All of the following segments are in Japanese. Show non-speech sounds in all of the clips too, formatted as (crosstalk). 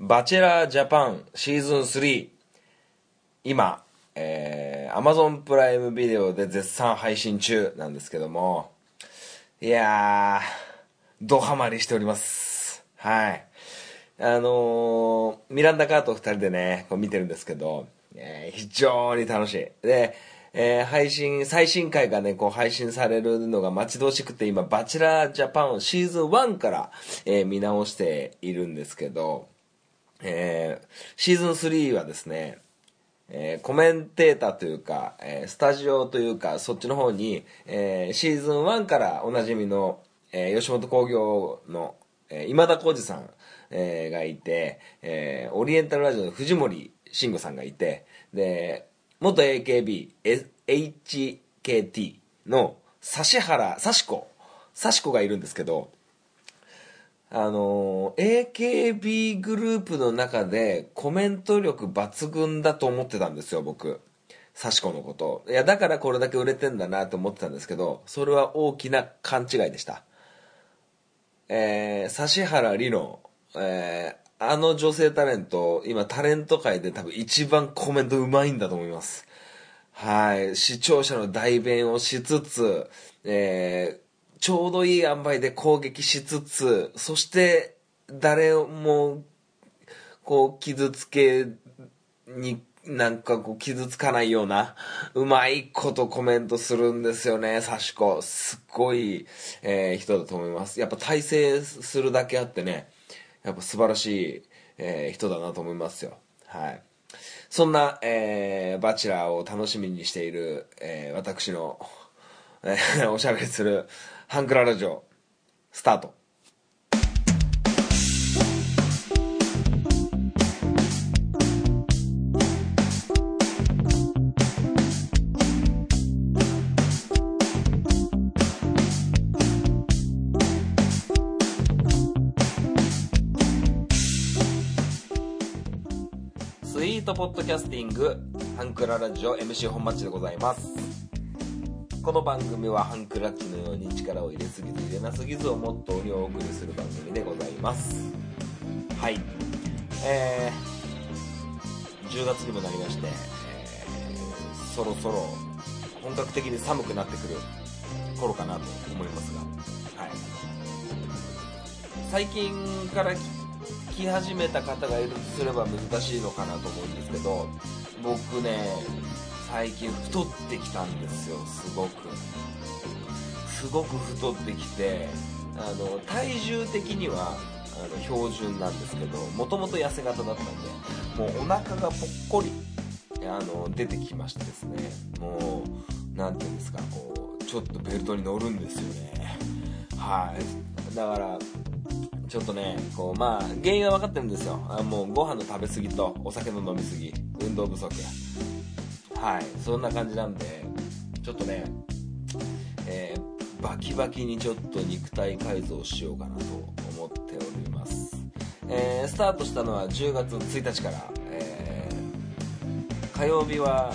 バチェラージャパンシーズン3今、えー、Amazon プライムビデオで絶賛配信中なんですけども。いやードハマりしております。はい。あのー、ミランダ・カート2人でねこう見てるんですけど、えー、非常に楽しい。でえー、配信、最新回がね、こう配信されるのが待ち遠しくて、今、バチェラージャパンシーズン1から、えー、見直しているんですけど、えー、シーズン3はですね、えー、コメンテーターというか、えー、スタジオというか、そっちの方に、えー、シーズン1からおなじみの、え、吉本興業の、え、今田耕司さん、え、がいて、え、オリエンタルラジオの藤森慎吾さんがいて、で、元 AKB、HKT の指原、指子、指子がいるんですけど、あの AKB グループの中でコメント力抜群だと思ってたんですよ僕。幸子のこと。いやだからこれだけ売れてんだなと思ってたんですけどそれは大きな勘違いでした。えー、指原莉乃、えー、あの女性タレント今タレント界で多分一番コメントうまいんだと思います。はい。視聴者の代弁をしつつ、えー、ちょうどいい塩梅で攻撃しつつ、そして誰もこう傷つけになんかこう傷つかないようなうまいことコメントするんですよね、サシコ。すっごい、えー、人だと思います。やっぱ体制するだけあってね、やっぱ素晴らしい、えー、人だなと思いますよ。はい。そんな、えー、バチェラーを楽しみにしている、えー、私の、えー、おしゃべりするハンクララジオスタート。スイートポッドキャスティングハンクララジオ MC 本町でございます。この番組はハンクラッチのように力を入れすぎず入れなすぎずをモットーにお送りする番組でございます。はい。えー、10月にもなりまして、えー、そろそろ本格的に寒くなってくる頃かなと思いますが、はい、最近から来始めた方がいるとすれば難しいのかなと思うんですけど僕ね最近太ってきたんですよすごく。すごく太ってきてあの体重的にはあの標準なんですけどもともと痩せ型だったんでもうお腹がぽっこりあの出てきましてですねもう何て言うんですかこうちょっとベルトに乗るんですよね。はい。だからちょっとねこうまあ原因は分かってるんですよ。あもうご飯の食べ過ぎとお酒の飲み過ぎ運動不足。はい。そんな感じなんでちょっとねえー、バキバキにちょっと肉体改造しようかなと思っております、えー、スタートしたのは10月1日から、えー、火曜日は、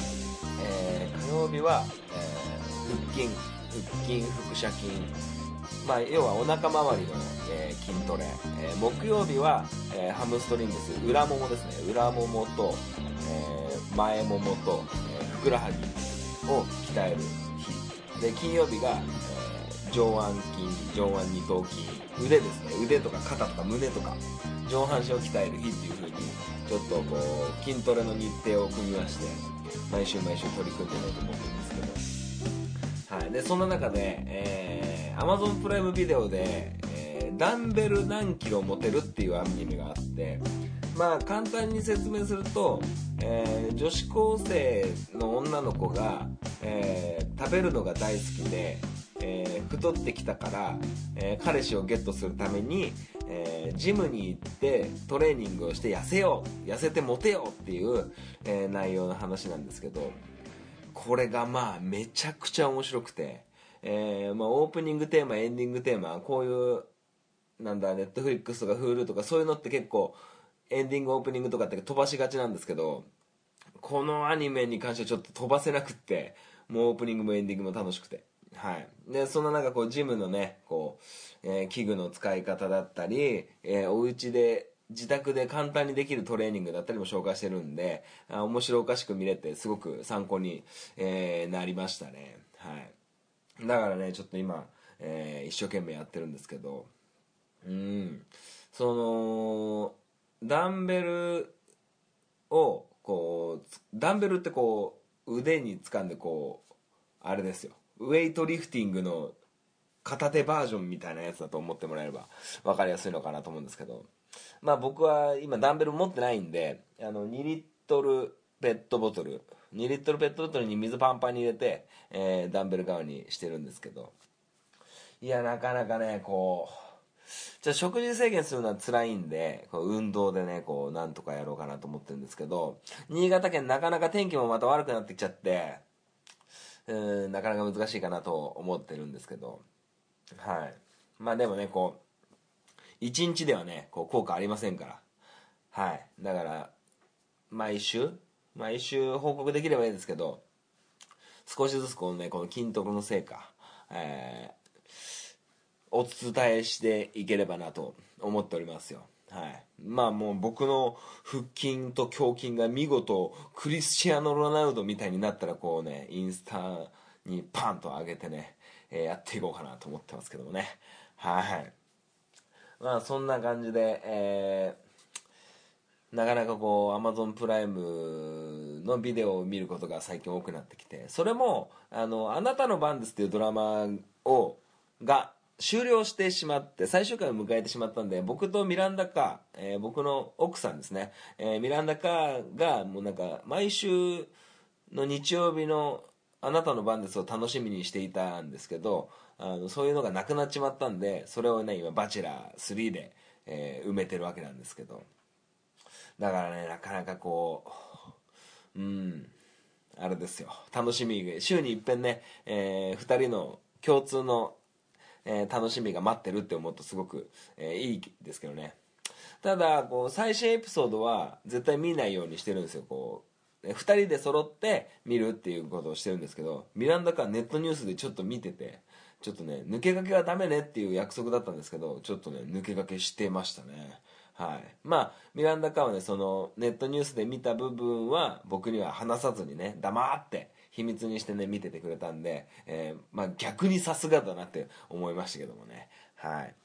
え火曜日は、え腹筋腹筋腹斜筋。まあ、要はお腹周りの、え筋トレ、え木曜日は、えハムストリングス。裏ももですね。裏ももと、え前ももと、ふくらはぎを鍛える日。で金曜日が、えー、上腕筋上腕二頭筋。腕ですね。腕とか肩とか胸とか上半身を鍛える日っていう風にちょっとこう筋トレの日程を組みまして毎週毎週取り組んでないと思ってるんですけど。はい。でそんな中で、えー、Amazon プライムビデオで、えー、ダンベル何キロ持てるっていうアニメがあってまあ簡単に説明すると、えー、女子高生の女の子が、えー、食べるのが大好きで、えー、太ってきたから、え彼氏をゲットするために、えジムに行ってトレーニングをして痩せよう痩せてモテようっていう、え内容の話なんですけどこれがまあめちゃくちゃ面白くて、えまあ、オープニングテーマエンディングテーマこういうなんだネットフリックスとか Hulu とかそういうのって結構エンディングオープニングとかって飛ばしがちなんですけどこのアニメに関してはちょっと飛ばせなくってもうオープニングもエンディングも楽しくて。はい。でそんな中こうジムのねこう、えー、器具の使い方だったり、えー、お家で自宅で簡単にできるトレーニングだったりも紹介してるんであ面白おかしく見れてすごく参考に、えーなりましたね。はい。だからねちょっと今、えー一生懸命やってるんですけどうん。そのダンベルをこうダンベルってこう腕に掴んでこうあれですよ。ウェイトリフティングの片手バージョンみたいなやつだと思ってもらえれば分かりやすいのかなと思うんですけど。まあ僕は今ダンベル持ってないんであの2リットルペットボトル。2リットルペットボトルに水パンパンに入れて、えーダンベル側にしてるんですけど。いやなかなかねこうじゃあ食事制限するのは辛いんでこう運動でねこうなんとかやろうかなと思ってるんですけど新潟県なかなか天気もまた悪くなってきちゃってうーんなかなか難しいかなと思ってるんですけど。はい。まあでもねこう1日ではねこう効果ありませんから。はい。だから毎週毎週報告できればいいですけど少しずつこのねこの筋トレの成果、えーお伝えしていければなと思っておりますよ。はい。まあもう僕の腹筋と胸筋が見事クリスチアーノ・ロナウドみたいになったらこうねインスタにパンと上げてね、えーやっていこうかなと思ってますけどもね。はい。まあそんな感じでえーなかなかこう Amazon プライムのビデオを見ることが最近多くなってきてそれも「あのあなたの番です」っていうドラマをが終了してしまって最終回を迎えてしまったんで僕とミランダカー、えー僕の奥さんですね、えーミランダカーがもうなんか毎週の日曜日の「あなたの番です」を楽しみにしていたんですけどあのそういうのがなくなっちまったんでそれをね今「バチェラー3で」えー埋めてるわけなんですけど。だからねなかなかこううんあれですよ。楽しみ週に一遍ね、え2人の共通の、えー楽しみが待ってるって思うとすごく、えーいいですけどね。ただこう最新エピソードは絶対見ないようにしてるんですよ。こう2人で揃って見るっていうことをしてるんですけどミランダからネットニュースでちょっと見ててちょっとね抜け駆けはダメねっていう約束だったんですけどちょっとね抜け駆けしてましたね。はい。まあミランダカーはねそのネットニュースで見た部分は僕には話さずにね黙って秘密にしてね見ててくれたんで、えーまあ、逆にさすがだなって思いましたけどもね。はい。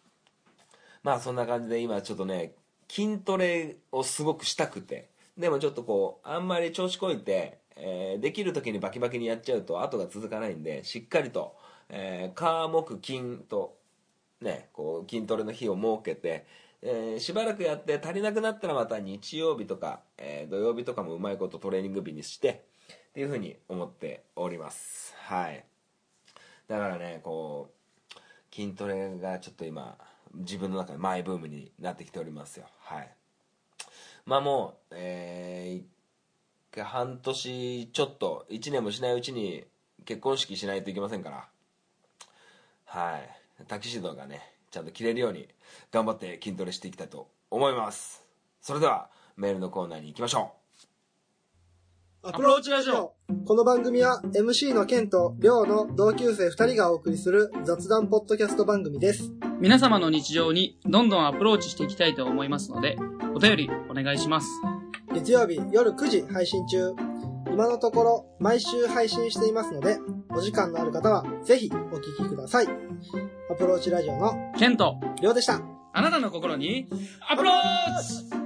まあそんな感じで今ちょっとね筋トレをすごくしたくて。でもちょっとこうあんまり調子こいて、えーできる時にバキバキにやっちゃうと後が続かないんでしっかりと、えー、火木金とねこう筋トレの日を設けて、えーしばらくやって足りなくなったらまた日曜日とか、えー土曜日とかもうまいことトレーニング日にしてっていうふうに思っております。はい。だからねこう筋トレがちょっと今自分の中でマイブームになってきておりますよ。はい。まあもうえー半年ちょっと1年もしないうちに結婚式しないといけませんから。はい。タキシードがねちゃんと着れるように頑張って筋トレしていきたいと思います。それではメールのコーナーに行きましょう。アプローチラジオこの番組は MC のケンとリョウの同級生2人がお送りする雑談ポッドキャスト番組です。皆様の日常にどんどんアプローチしていきたいと思いますので、お便りお願いします。月曜日夜9時配信中。今のところ毎週配信していますので、お時間のある方はぜひお聞きください。アプローチラジオのケント、リョウでした。あなたの心にアプローチ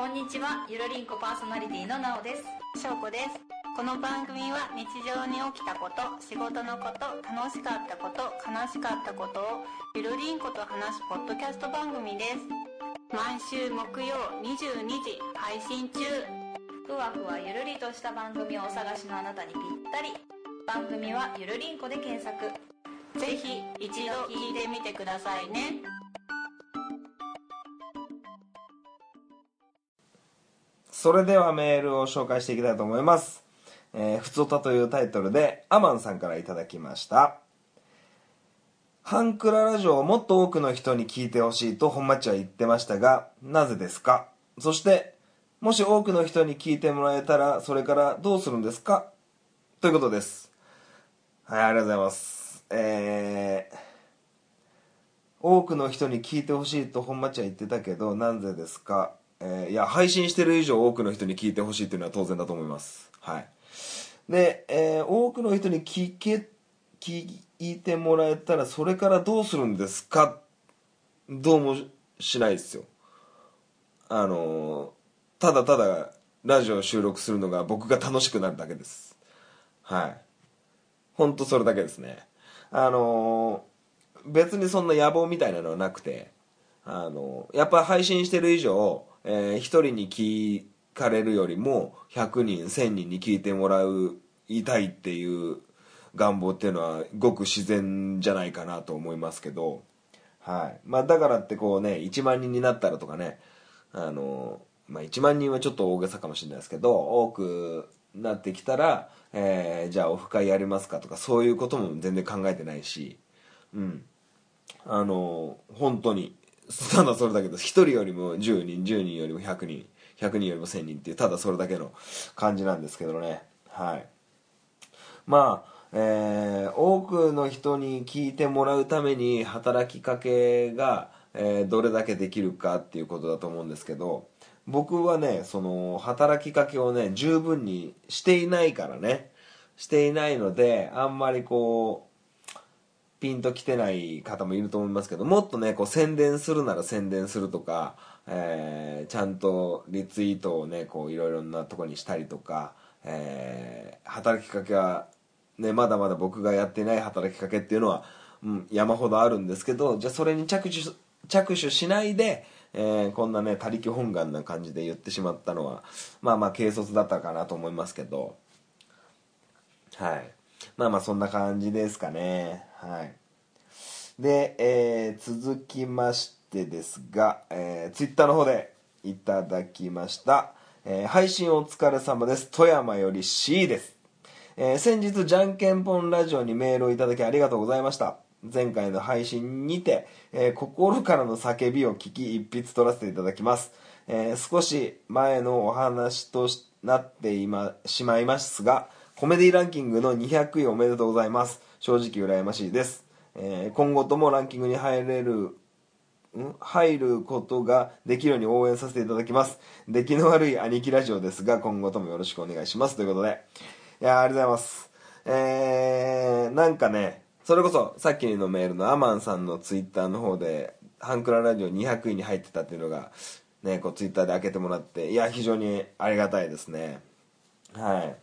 こんにちは、ゆるりんこパーソナリティのなおです。しょうこです。この番組は日常に起きたこと、仕事のこと、楽しかったこと、悲しかったことをゆるりんこと話すポッドキャスト番組です。毎週木曜22時配信中。ふわふわゆるりとした番組をお探しのあなたにぴったり。番組はゆるりんこで検索。ぜひ一度聞いてみてくださいね。それではメールを紹介していきたいと思います「えーふつおた」というタイトルでアマンさんからいただきました。ハンクララジオをもっと多くの人に聞いてほしいと本町は言ってましたがなぜですか？そしてもし多くの人に聞いてもらえたらそれからどうするんですか？ということです。はいありがとうございます。えー、多くの人に聞いてほしいと本町は言ってたけど、なぜですか？えーいや、配信してる以上多くの人に聞いてほしいっていうのは当然だと思います。はい。で、えー多くの人に聞け、聞いてもらえたら、それからどうするんですか？どうもしないですよ。あのーただただラジオを収録するのが僕が楽しくなるだけです。はい。ほんとそれだけですね。あの別にそんな野望みたいなのはなくて、あのやっぱ配信してる以上、えー一人に聞かれるよりも、100人、1000人に聞いてもらう、いたいっていう願望っていうのは、ごく自然じゃないかなと思いますけど、はい。まあだからってこうね、1万人になったらとかね、あの、まあ1万人はちょっと大げさかもしれないですけど、多くなってきたら、えーじゃあオフ会やりますかとか、そういうことも全然考えてないし、うん。あの、本当に、ただそれだけです。1人よりも10人、10人よりも100人、100人よりも1000人っていう、ただそれだけの感じなんですけどね。はい。まあ、えー多くの人に聞いてもらうために働きかけが、えーどれだけできるかっていうことだと思うんですけど僕はねその働きかけをね十分にしていないからねしていないのであんまりこうピンときてない方もいると思いますけどもっとねこう宣伝するなら宣伝するとか、えーちゃんとリツイートをねこういろいろなとこにしたりとか、えー働きかけはねまだまだ僕がやってない働きかけっていうのは、うん、山ほどあるんですけどじゃあそれに着手着手しないで、えーこんなね他力本願な感じで言ってしまったのはまあまあ軽率だったかなと思いますけど。はい。まあまあそんな感じですかね。はい。で、えー続きましてですが、えー、ツイッターの方でいただきました、えー配信お疲れ様です。富山より C です、えー先日じゃんけんぽんラジオにメールをいただきありがとうございました。前回の配信にて、えー心からの叫びを聞き一筆取らせていただきます、えー少し前のお話となっていましまいますがコメディランキングの200位おめでとうございます。正直羨ましいです、えー今後ともランキングに入れるん？入ることができるように応援させていただきます。出来の悪い兄貴ラジオですが今後ともよろしくお願いします。ということで。いやありがとうございます。えー、なんかねそれこそさっきのメールのアマンさんのツイッターの方でハンクララジオ200位に入ってたっていうのがねこうツイッターで開けてもらっていや非常にありがたいですね。はい。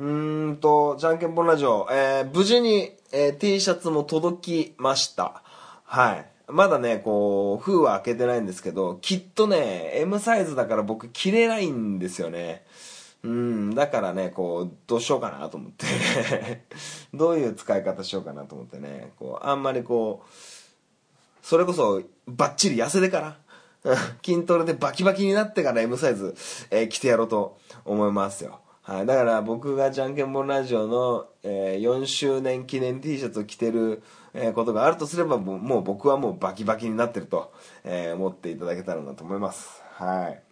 うーんと、じゃんけんぽんラジオ、えー無事に、えー T シャツも届きました。はい。まだね、こう、封は開けてないんですけど、きっとね、M サイズだから僕着れないんですよね。うん、だからね、こう、どうしようかなと思って。(laughs) どういう使い方しようかなと思ってね、こう、あんまりこう、それこそバッチリ痩せてから (laughs) 筋トレでバキバキになってから M サイズ、えー着てやろうと思いますよはい、だから僕がじゃんけんぽんラジオの、えー4周年記念 T シャツを着てる、えーことがあるとすればもうもう僕はもうバキバキになってると、えー思っていただけたらなと思います。はい。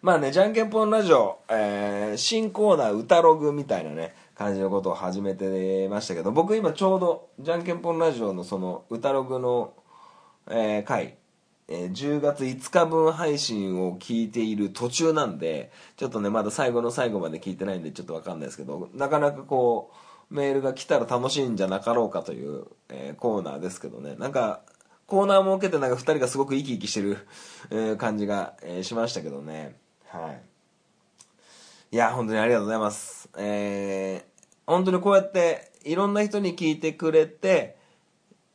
まあね、じゃんけんぽんラジオ、えー新コーナー歌ログみたいなね、感じのことを始めてましたけど、僕今ちょうど、じゃんけんぽんラジオのその歌ログの、えー回、えー10月5日分配信を聞いている途中なんで、ちょっとね、まだ最後の最後まで聞いてないんでちょっとわかんないですけど、なかなかこう、メールが来たら楽しいんじゃなかろうかという、えーコーナーですけどね、なんか、コーナー設けてなんか2人がすごく生き生きしてる、え感じが、えーしましたけどね。はい。いや、本当にありがとうございます。えー、本当にこうやって、いろんな人に聞いてくれて、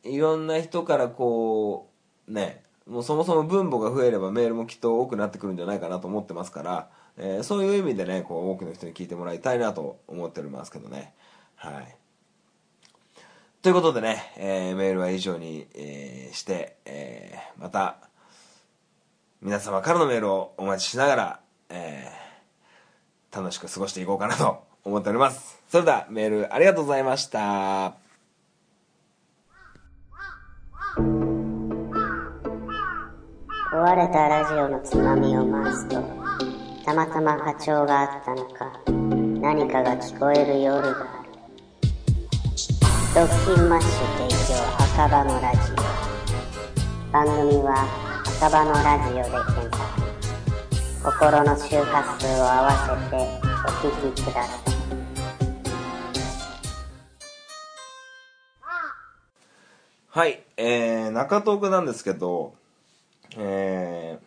いろんな人からこう、ね、もうそもそも分母が増えればメールもきっと多くなってくるんじゃないかなと思ってますから、えーそういう意味でね、こう多くの人に聞いてもらいたいなと思っておりますけどね。はい。ということでね、えーメールは以上に、えーして、えーまた、皆様からのメールをお待ちしながら、え楽しく過ごしていこうかなと思っております。それではメールありがとうございました。壊れたラジオのつまみを回すとたまたま波長があったのか何かが聞こえる夜がある。ドッキンマッシュ提供赤羽のラジオ。番組は赤羽のラジオで検索。心の周波数を合わせてお聞きください。はい、えー、中東区なんですけど、えー、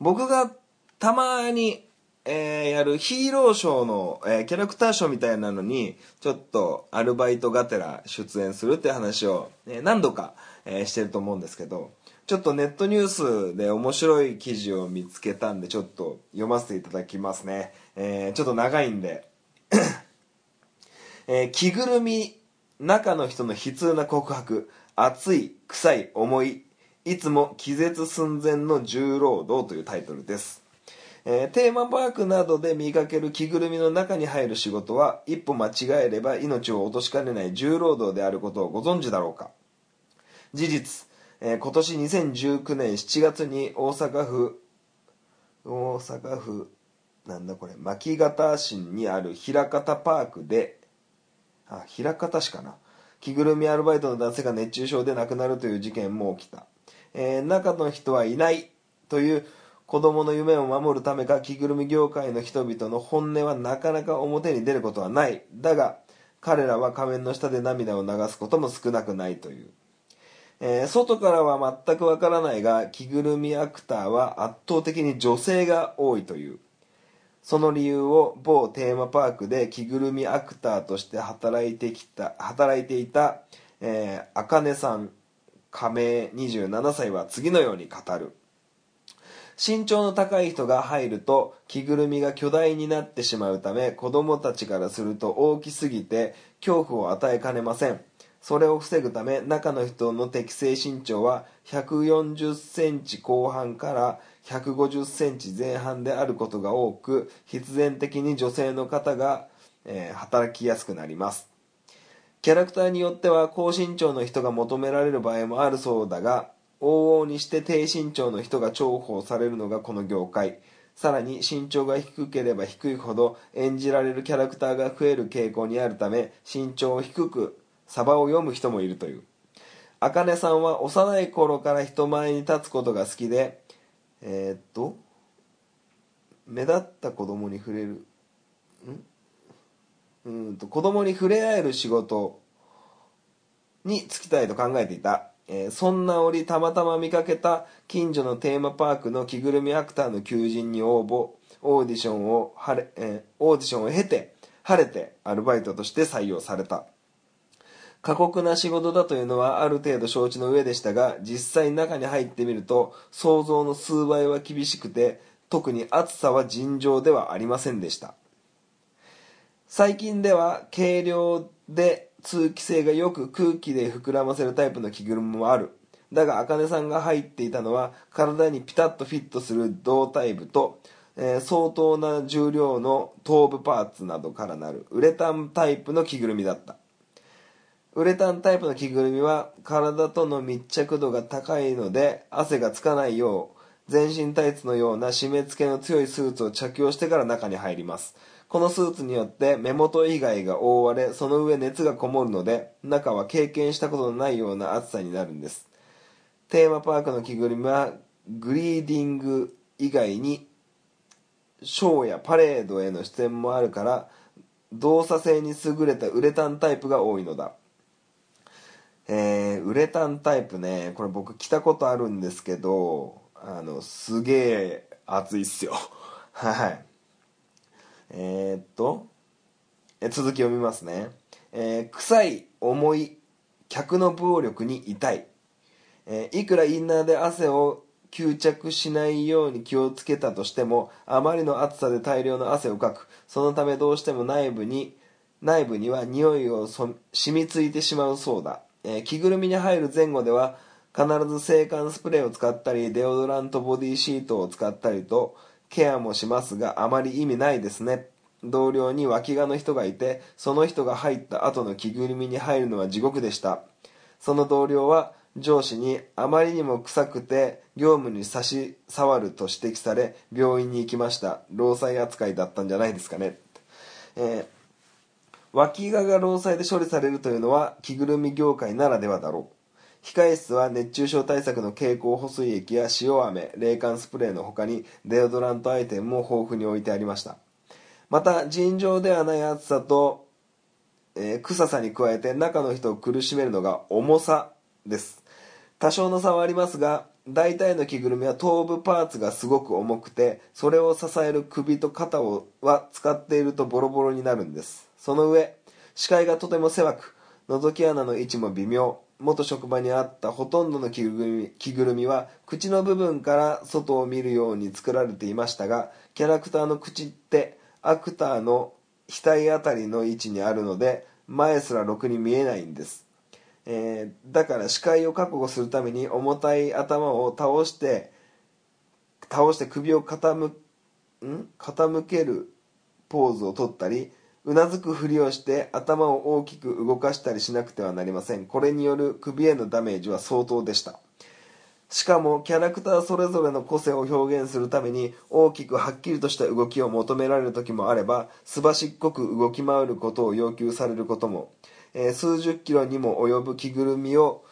僕がたまに、えー、やるヒーローショーの、えーキャラクターショーみたいなのに、ちょっとアルバイトがてら出演するって話を、えー何度か、えーしてると思うんですけど、ちょっとネットニュースで面白い記事を見つけたんで、ちょっと読ませていただきますね。えーちょっと長いんで、(coughs) えー着ぐるみ中の人の悲痛な告白。熱い臭い重い。いつも気絶寸前の重労働というタイトルです、えーテーマパークなどで見かける着ぐるみの中に入る仕事は一歩間違えれば命を落としかねない重労働であることをご存知だろうか。事実、えー今年2019年7月に大阪府大阪府なんだこれ牧方市にある枚方パークであ枚方市かな。着ぐるみアルバイトの男性が熱中症で亡くなるという事件も起きた、えー中の人はいないという子供の夢を守るためか着ぐるみ業界の人々の本音はなかなか表に出ることはない。だが彼らは仮面の下で涙を流すことも少なくないという。えー外からは全くわからないが着ぐるみアクターは圧倒的に女性が多いという。その理由を某テーマパークで着ぐるみアクターとして働いてきた働いていた、えー、あかねさん加盟27歳は次のように語る。身長の高い人が入ると着ぐるみが巨大になってしまうため子供たちからすると大きすぎて恐怖を与えかねません。それを防ぐため中の人の適正身長は140センチ後半から150センチ前半であることが多く必然的に女性の方が、えー働きやすくなります。キャラクターによっては高身長の人が求められる場合もあるそうだが往々にして低身長の人が重宝されるのがこの業界。さらに身長が低ければ低いほど演じられるキャラクターが増える傾向にあるため身長を低くサバを読む人もいるという。あかねさんは幼い頃から人前に立つことが好きでえーっと目立った子供に触れるん？うんと子供に触れ合える仕事に就きたいと考えていた、えーそんな折たまたま見かけた近所のテーマパークの着ぐるみアクターの求人に応募オーディションを晴れ、えーオーディションを経て晴れてアルバイトとして採用された。過酷な仕事だというのはある程度承知の上でしたが実際中に入ってみると想像の数倍は厳しくて特に暑さは尋常ではありませんでした。最近では軽量で通気性がよく空気で膨らませるタイプの着ぐるみもある。だが茜さんが入っていたのは体にピタッとフィットする胴体部と、えー相当な重量の頭部パーツなどからなるウレタンタイプの着ぐるみだった。ウレタンタイプの着ぐるみは体との密着度が高いので汗がつかないよう全身タイツのような締め付けの強いスーツを着用してから中に入ります。このスーツによって目元以外が覆われその上熱がこもるので中は経験したことのないような暑さになるんです。テーマパークの着ぐるみはグリーディング以外にショーやパレードへの出演もあるから動作性に優れたウレタンタイプが多いのだ。えー、ウレタンタイプねこれ僕着たことあるんですけどあのすげえ熱いっすよ。はい。えー、っとえ続き読みますね、えー臭い重い客の暴力に痛い、えーいくらインナーで汗を吸着しないように気をつけたとしてもあまりの暑さで大量の汗をかく。そのためどうしても内部に内部には匂いを染みついてしまうそうだ、えー着ぐるみに入る前後では必ず制汗スプレーを使ったりデオドラントボディシートを使ったりとケアもしますがあまり意味ないですね。同僚に脇がの人がいてその人が入った後の着ぐるみに入るのは地獄でした。その同僚は上司にあまりにも臭くて業務に差し障ると指摘され病院に行きました。労災扱いだったんじゃないですかね、えー脇がが労災で処理されるというのは着ぐるみ業界ならではだろう。控え室は熱中症対策の蛍光補水液や塩飴冷感スプレーの他にデオドラントアイテムも豊富に置いてありました。また尋常ではない暑さと、えー臭さに加えて中の人を苦しめるのが重さです。多少の差はありますが大体の着ぐるみは頭部パーツがすごく重くてそれを支える首と肩をは使っているとボロボロになるんです。その上視界がとても狭く覗き穴の位置も微妙。元職場にあったほとんどの着ぐるみ着ぐるみは口の部分から外を見るように作られていましたがキャラクターの口ってアクターの額あたりの位置にあるので前すらろくに見えないんです。えーだから視界を確保するために重たい頭を倒して倒して首を傾ん？傾けるポーズをとったりうなずくふりをして頭を大きく動かしたりしなくてはなりません。これによる首へのダメージは相当でした。しかもキャラクターそれぞれの個性を表現するために大きくはっきりとした動きを求められる時もあればすばしっこく動き回ることを要求されることも、えー数十キロにも及ぶ着ぐるみを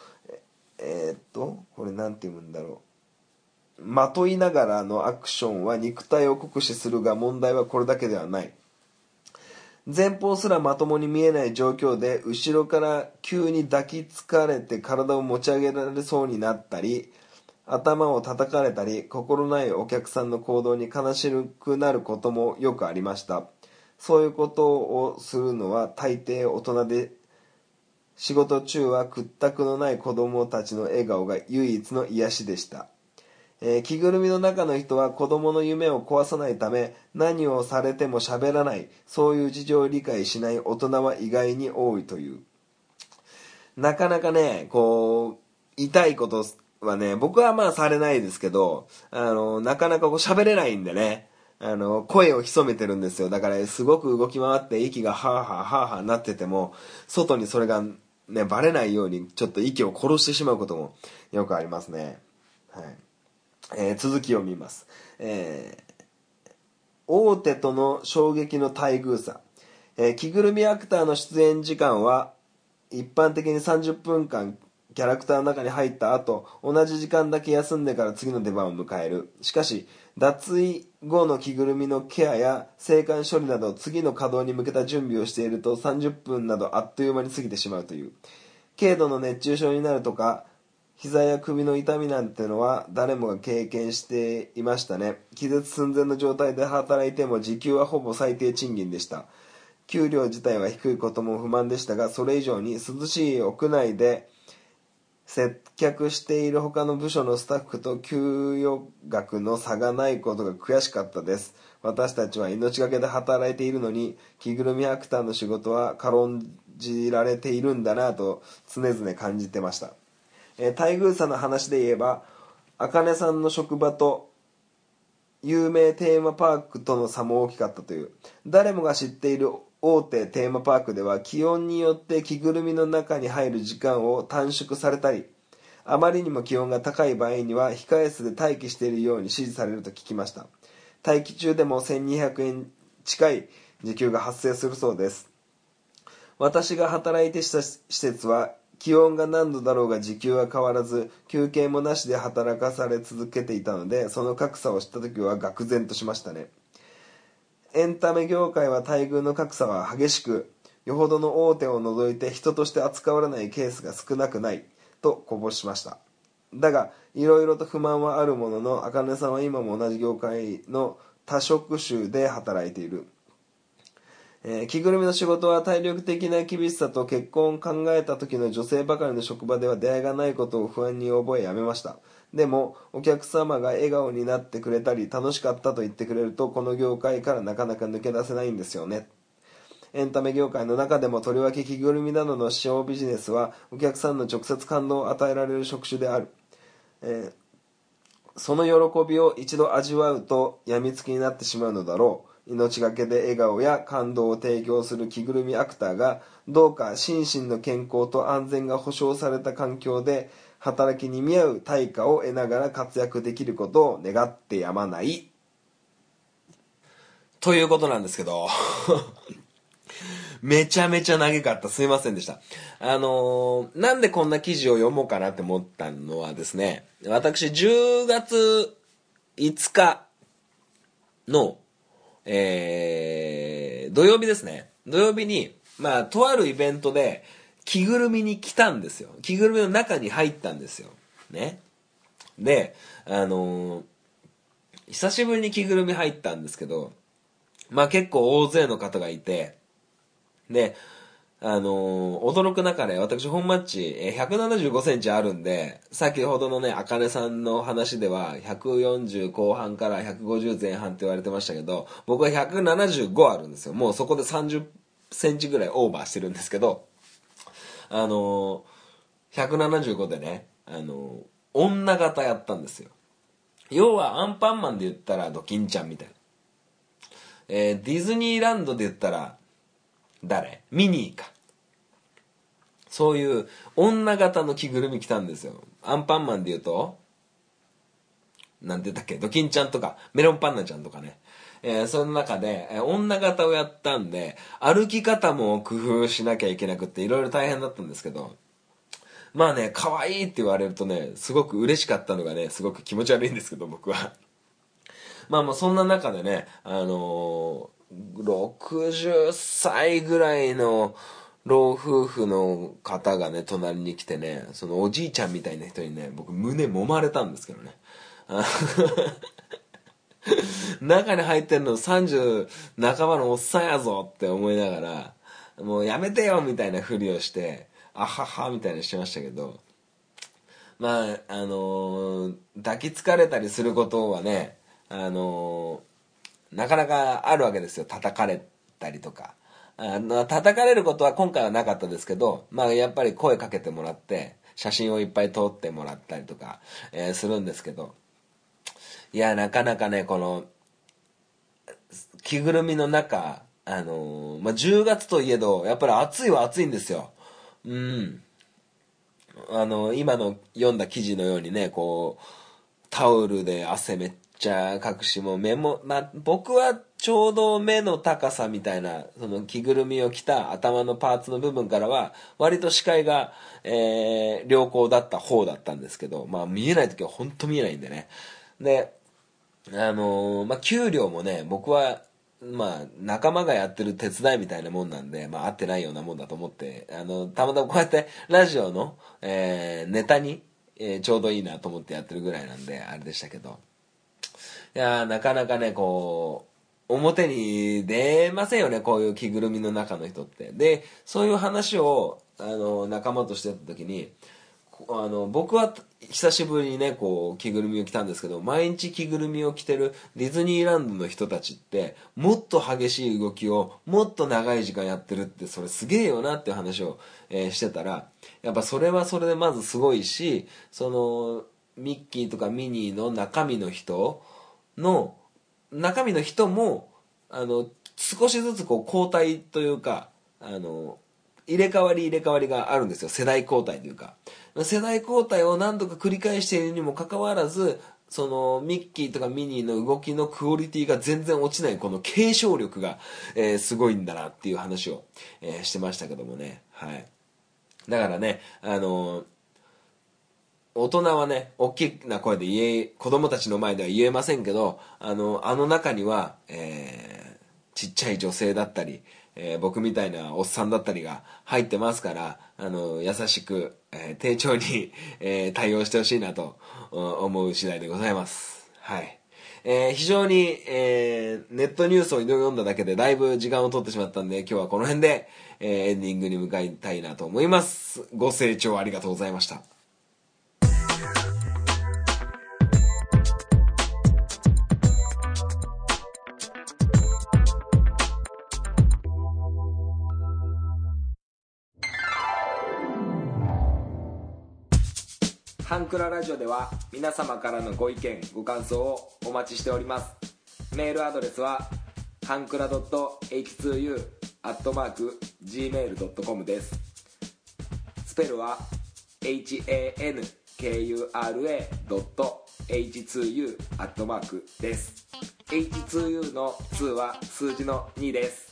えーっとこれなんて言うんだろう。まといながらのアクションは肉体を酷使するが問題はこれだけではない。前方すらまともに見えない状況で後ろから急に抱きつかれて体を持ち上げられそうになったり頭を叩かれたり心ないお客さんの行動に悲しくなることもよくありました。そういうことをするのは大抵大人で仕事中は屈託のない子供たちの笑顔が唯一の癒しでした、えー着ぐるみの中の人は子供の夢を壊さないため何をされても喋らないそういう事情を理解しない大人は意外に多いという。なかなかねこう痛いことはね僕はまあされないですけどあのなかなかこう喋れないんでねあの声を潜めてるんですよ。だからすごく動き回って息がハーハーハーハーなってても外にそれがねバレないようにちょっと息を殺してしまうこともよくありますね。はい、えー続きを見ます。えー大手との衝撃の待遇差、えー着ぐるみアクターの出演時間は一般的に30分間キャラクターの中に入った後同じ時間だけ休んでから次の出番を迎える。しかし脱衣後の着ぐるみのケアや生還処理など次の稼働に向けた準備をしていると30分などあっという間に過ぎてしまうという。軽度の熱中症になるとか膝や首の痛みなんてのは誰もが経験していましたね。気絶寸前の状態で働いても時給はほぼ最低賃金でした。給料自体は低いことも不満でしたがそれ以上に涼しい屋内で接客している他の部署のスタッフと給与額の差がないことが悔しかったです。私たちは命がけで働いているのに着ぐるみアクターの仕事は軽んじられているんだなと常々感じてました。えー待遇差の話で言えば茜さんの職場と有名テーマパークとの差も大きかったという。誰もが知っている大手テーマパークでは気温によって着ぐるみの中に入る時間を短縮されたりあまりにも気温が高い場合には控え室で待機しているように指示されると聞きました。待機中でも1200円近い時給が発生するそうです。私が働いてした施設は気温が何度だろうが時給は変わらず休憩もなしで働かされ続けていたのでその格差を知った時は愕然としましたね。エンタメ業界は待遇の格差は激しくよほどの大手を除いて人として扱われないケースが少なくないとこぼしました。だがいろいろと不満はあるものの茜さんは今も同じ業界の多職種で働いている。えー着ぐるみの仕事は体力的な厳しさと結婚を考えた時の女性ばかりの職場では出会いがないことを不安に覚えやめました。でもお客様が笑顔になってくれたり楽しかったと言ってくれるとこの業界からなかなか抜け出せないんですよね。エンタメ業界の中でもとりわけ着ぐるみなどのショービジネスはお客さんの直接感動を与えられる職種である、えーその喜びを一度味わうと病みつきになってしまうのだろう。命がけで笑顔や感動を提供する着ぐるみアクターがどうか心身の健康と安全が保障された環境で働きに見合う対価を得ながら活躍できることを願ってやまないということなんですけど (laughs) めちゃめちゃ長かった。すいませんでした。あのーなんでこんな記事を読もうかなって思ったのはですね、私10月5日の、えー、土曜日ですね。土曜日に、まあ、とあるイベントで、着ぐるみに来たんですよ。着ぐるみの中に入ったんですよ。ね。で、あのー久しぶりに着ぐるみ入ったんですけど、まあ結構大勢の方がいて、で、あのー驚く中で、私、本マッチ、えー175センチあるんで、先ほどのね、あかねさんの話では、140後半から150前半って言われてましたけど、僕は175あるんですよ。もうそこで30センチぐらいオーバーしてるんですけど、あのー175でね、あのー女型やったんですよ。要はアンパンマンで言ったらドキンちゃんみたいな。えーディズニーランドで言ったら、誰？ミニーか。そういう女型の着ぐるみ着たんですよ。アンパンマンで言うと、なんて言ったっけ？ドキンちゃんとか、メロンパンナちゃんとかね。えーその中で、えー女型をやったんで、歩き方も工夫しなきゃいけなくって、いろいろ大変だったんですけど、まあね、可愛いって言われるとね、すごく嬉しかったのがね、すごく気持ち悪いんですけど、僕は。まあまあそんな中でね、あの、60歳ぐらいの老夫婦の方がね、隣に来てね、そのおじいちゃんみたいな人にね、僕胸揉まれたんですけどね。(laughs) 中に入ってんの30半ばのおっさんやぞって思いながら、もうやめてよみたいなふりをして、あははみたいにしてましたけど、まあ、あのー抱きつかれたりすることはね、あのーなかなかあるわけですよ。叩かれたりとか。あの叩かれることは今回はなかったですけど、まあやっぱり声かけてもらって、写真をいっぱい撮ってもらったりとか、えーするんですけど、いや、なかなかね、この、着ぐるみの中、あのーまあ、10月といえど、やっぱり暑いは暑いんですよ。うん。あの、今の読んだ記事のようにね、こう、タオルで汗めっちゃかくし、も目も、まあ、僕はちょうど目の高さみたいな、その着ぐるみを着た頭のパーツの部分からは、割と視界が、えー良好だった方だったんですけど、まあ見えない時は本当見えないんでね。で、あのーまあ、給料もね、僕は、まあ、仲間がやってる手伝いみたいなもんなんで、まあ、合ってないようなもんだと思って、あの、たまたまこうやって、ラジオの、えーネタに、えーちょうどいいなと思ってやってるぐらいなんで、あれでしたけど。いやなかなかね、こう、表に出ませんよね、こういう着ぐるみの中の人って。で、そういう話を、あの、仲間としてた時に、あの僕は久しぶりにねこう着ぐるみを着たんですけど毎日着ぐるみを着てるディズニーランドの人たちってもっと激しい動きをもっと長い時間やってるってそれすげえよなっていう話を、えーしてたらやっぱそれはそれでまずすごいしそのミッキーとかミニーの中身の人の中身の人もあの少しずつこう交代というかあの入れ替わり入れ替わりがあるんですよ。世代交代というか。世代交代を何度か繰り返しているにもかかわらずそのミッキーとかミニーの動きのクオリティが全然落ちないこの継承力が、えーすごいんだなっていう話を、えーしてましたけどもね。はい。だからねあの大人はね大きな声で言え子供たちの前では言えませんけどあのあの中には、えーちっちゃい女性だったり、えー僕みたいなおっさんだったりが入ってますからあの優しく、えー丁重に、えー対応してほしいなと思う次第でございます。はい。えー非常に、えーネットニュースを読んだだけでだいぶ時間を取ってしまったんで今日はこの辺で、えーエンディングに向かいたいなと思います。ご清聴ありがとうございました。クララジオでは皆様からのご意見ご感想をお待ちしております。メールアドレスはハンクラ .h2u.gmail.com です。スペルは hankura.h2u です。H2u の2は数字の2です。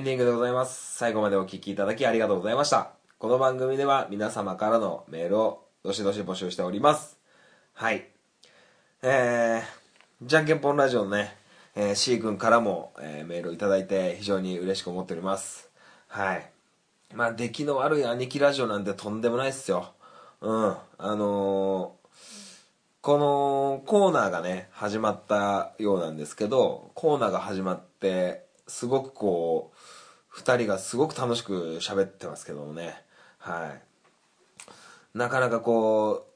ンディングでございます。最後までお聞きいただきありがとうございました。この番組では皆様からのメールをどしどし募集しております。はい。えー、じゃんけんぽんラジオのね、えー、C 君からも、えーメールをいただいて非常に嬉しく思っております。はい。まあ、出来の悪い兄貴ラジオなんてとんでもないっすよ。うん。あのーこのコーナーがね始まったようなんですけどコーナーが始まってすごくこう2人がすごく楽しく喋ってますけどもね。はい。なかなかこ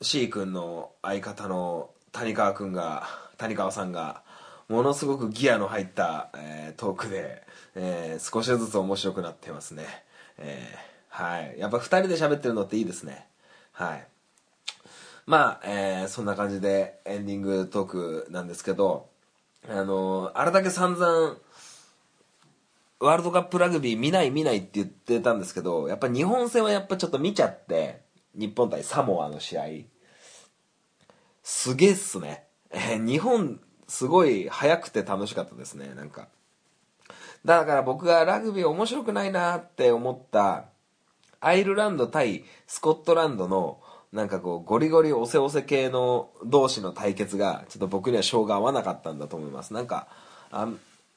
う C 君の相方の谷川君が谷川さんがものすごくギアの入った、えートークで、えー少しずつ面白くなってますね、えーはい。やっぱ2人で喋ってるのっていいですね。はい。まあ、えーそんな感じでエンディングトークなんですけど、あのーあれだけ散々、ワールドカップラグビー見ない見ないって言ってたんですけど、やっぱ日本戦はやっぱちょっと見ちゃって、日本対サモアの試合、すげえっすね。えー日本、すごい早くて楽しかったですね、なんか。だから僕がラグビー面白くないなって思った、アイルランド対スコットランドのなんかこうゴリゴリオセオセ系の同士の対決がちょっと僕には性が合わなかったんだと思いますなんかア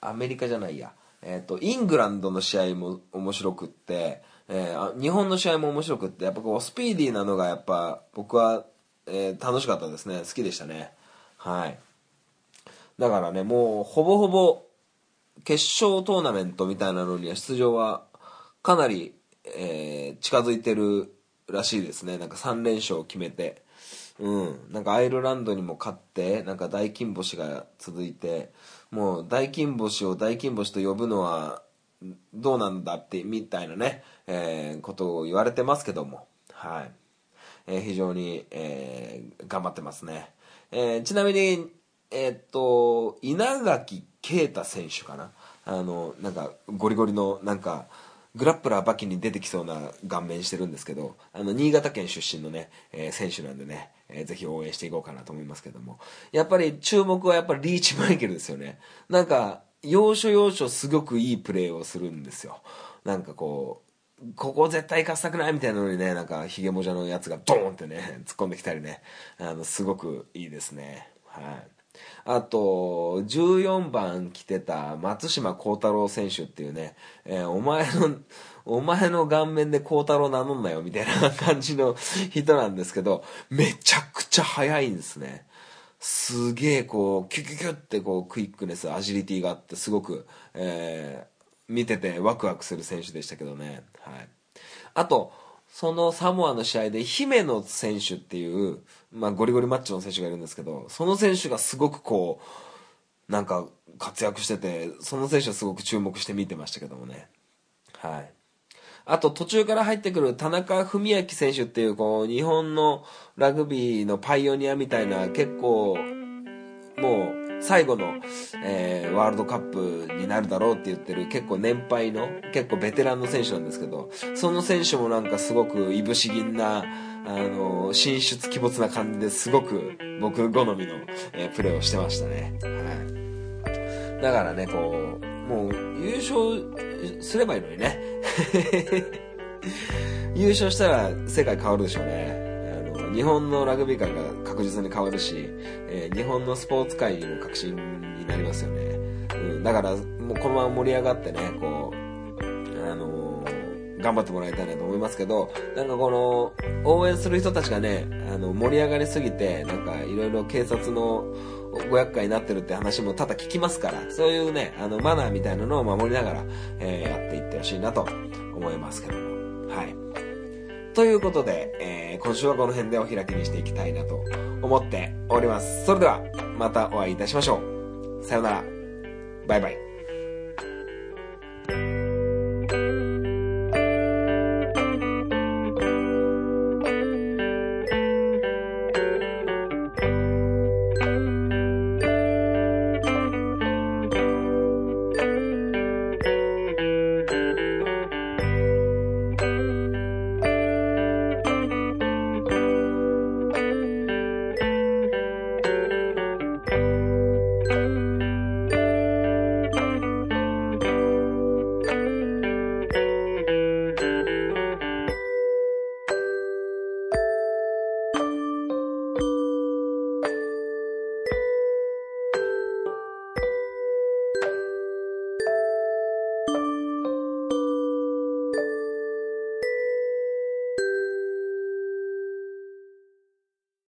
アメリカじゃないやえっ、とイングランドの試合も面白くって、えー日本の試合も面白くってやっぱこうスピーディーなのがやっぱ僕は、えー楽しかったですね。好きでしたね。はい。だからねもうほぼほぼ決勝トーナメントみたいなのには出場はかなり、えー近づいてるらしいですね。なんか3連勝を決めて。うん。なんかアイルランドにも勝ってなんか大金星が続いて。もう大金星を大金星と呼ぶのはどうなんだってみたいなね、えーことを言われてますけども。はい、えー非常に、えー頑張ってますね、えーちなみにえーっと稲垣啓太選手かな。あのなんかゴリゴリのなんかグラップラーバキに出てきそうな顔面してるんですけどあの新潟県出身のね、えー選手なんでね、えーぜひ応援していこうかなと思いますけども。やっぱり注目はやっぱりリーチマイケルですよね。なんか要所要所すごくいいプレーをするんですよ。なんかこうここ絶対勝ちたくないみたいなのにねなんかひげもじゃのやつがドーンってね突っ込んできたりね。あのすごくいいですね。はい。あと14番着てた松島幸太郎選手っていうね、えーお前のお前の顔面で幸太郎名乗んなよみたいな感じの人なんですけどめちゃくちゃ速いんですね。すげえこうキュキュキュってこうクイックネスアジリティがあってすごく、えー見ててワクワクする選手でしたけどね、はい、あとそのサモアの試合で姫野選手っていう、まあ、ゴリゴリマッチョの選手がいるんですけどその選手がすごくこうなんか活躍しててその選手はすごく注目して見てましたけどもね。はい。あと途中から入ってくる田中史明選手っていうこう日本のラグビーのパイオニアみたいな結構もう最後の、えーワールドカップになるだろうって言ってる結構年配の結構ベテランの選手なんですけどその選手もなんかすごくいぶし銀なあの神出鬼没な感じですごく僕好みの、えープレーをしてましたね、はい、だからねこうもう優勝すればいいのにね。(laughs) 優勝したら世界変わるでしょうね。日本のラグビー界が確実に変わるし、えー日本のスポーツ界にも革新になりますよね、うん、だからもうこのまま盛り上がってねこうあのー頑張ってもらいたいなと思いますけどなんかこの応援する人たちがねあの盛り上がりすぎてなんかいろいろ警察のご厄介になってるって話も多々聞きますからそういうねあのマナーみたいなのを守りながら、えーやっていってほしいなと思いますけども。はい。ということで、えー今週はこの辺でお開きにしていきたいなと思っております。それでは、またお会いいたしましょう。さよなら。バイバイ。